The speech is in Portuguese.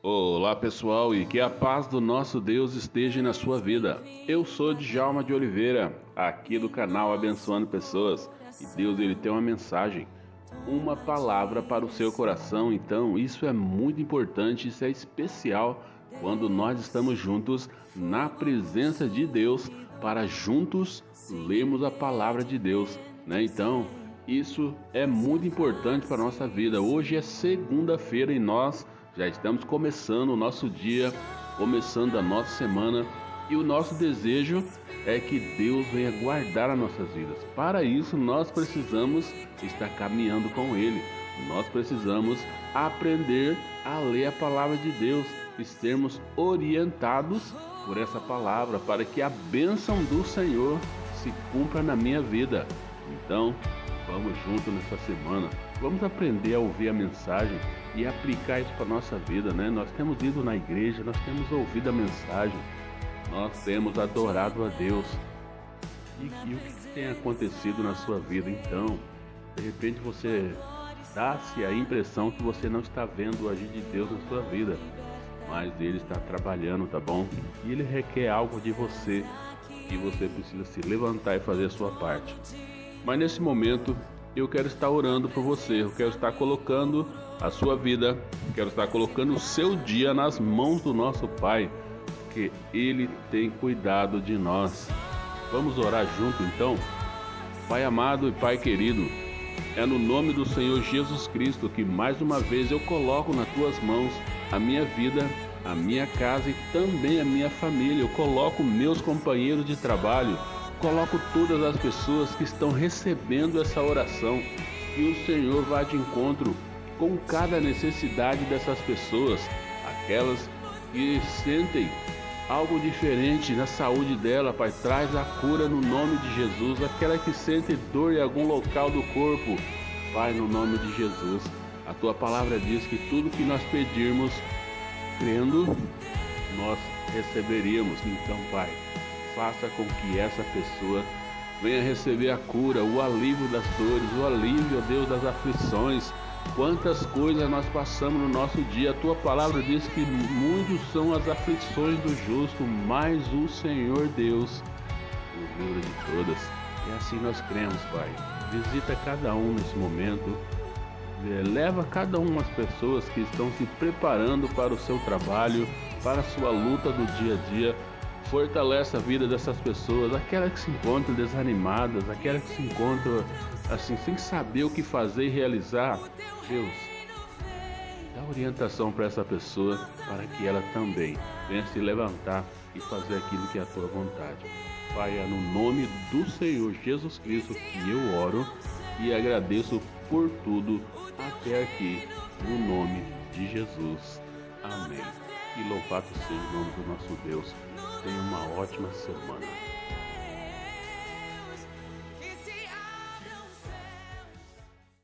Olá pessoal e que a paz do nosso Deus esteja na sua vida. Eu sou Djalma de Oliveira, aqui do canal Abençoando Pessoas e Deus ele tem uma mensagem, uma palavra para o seu coração. Então isso é muito importante, isso é especial quando nós estamos juntos na presença de Deus para juntos lermos a palavra de Deus, né? Então isso é muito importante para a nossa vida. Hoje é segunda-feira e nós já estamos começando o nosso dia, começando a nossa semana e o nosso desejo é que Deus venha guardar as nossas vidas. Para isso, nós precisamos estar caminhando com Ele. Nós precisamos aprender a ler a palavra de Deus e sermos orientados por essa palavra para que a bênção do Senhor se cumpra na minha vida. Então, vamos junto nessa semana. Vamos aprender a ouvir a mensagem e aplicar isso para nossa vida, né? Nós temos ido na igreja, nós temos ouvido a mensagem, nós temos adorado a Deus. E, e o que tem acontecido na sua vida então? De repente você dá-se a impressão que você não está vendo o agir de Deus na sua vida, mas Ele está trabalhando, tá bom? E Ele requer algo de você e você precisa se levantar e fazer a sua parte. Mas nesse momento eu quero estar orando por você, eu quero estar colocando a sua vida, quero estar colocando o seu dia nas mãos do nosso Pai, que Ele tem cuidado de nós. Vamos orar junto então? Pai amado e Pai querido, é no nome do Senhor Jesus Cristo que mais uma vez eu coloco nas tuas mãos a minha vida, a minha casa e também a minha família. Eu coloco meus companheiros de trabalho Coloco todas as pessoas que estão recebendo essa oração e o Senhor vá de encontro com cada necessidade dessas pessoas, aquelas que sentem algo diferente na saúde dela, Pai, traz a cura no nome de Jesus, aquela que sente dor em algum local do corpo, Pai, no nome de Jesus. A tua palavra diz que tudo que nós pedirmos, crendo, nós receberíamos. Então, Pai, faça com que essa pessoa venha receber a cura, o alívio das dores, o alívio, ó Deus, das aflições. Quantas coisas nós passamos no nosso dia. A tua palavra diz que muitos são as aflições do justo, mas o Senhor Deus o livra de todas. E assim nós cremos, Pai. Visita cada um nesse momento. Leva cada uma das pessoas que estão se preparando para o seu trabalho, para a sua luta do dia a dia fortalece a vida dessas pessoas, aquelas que se encontram desanimadas, aquelas que se encontram assim sem saber o que fazer e realizar. Deus, dá orientação para essa pessoa para que ela também venha se levantar e fazer aquilo que é a tua vontade. Pai, é no nome do Senhor Jesus Cristo que eu oro e agradeço por tudo até aqui, no nome de Jesus. Amém. E louvado seja o nome do nosso Deus. Tenha uma ótima semana.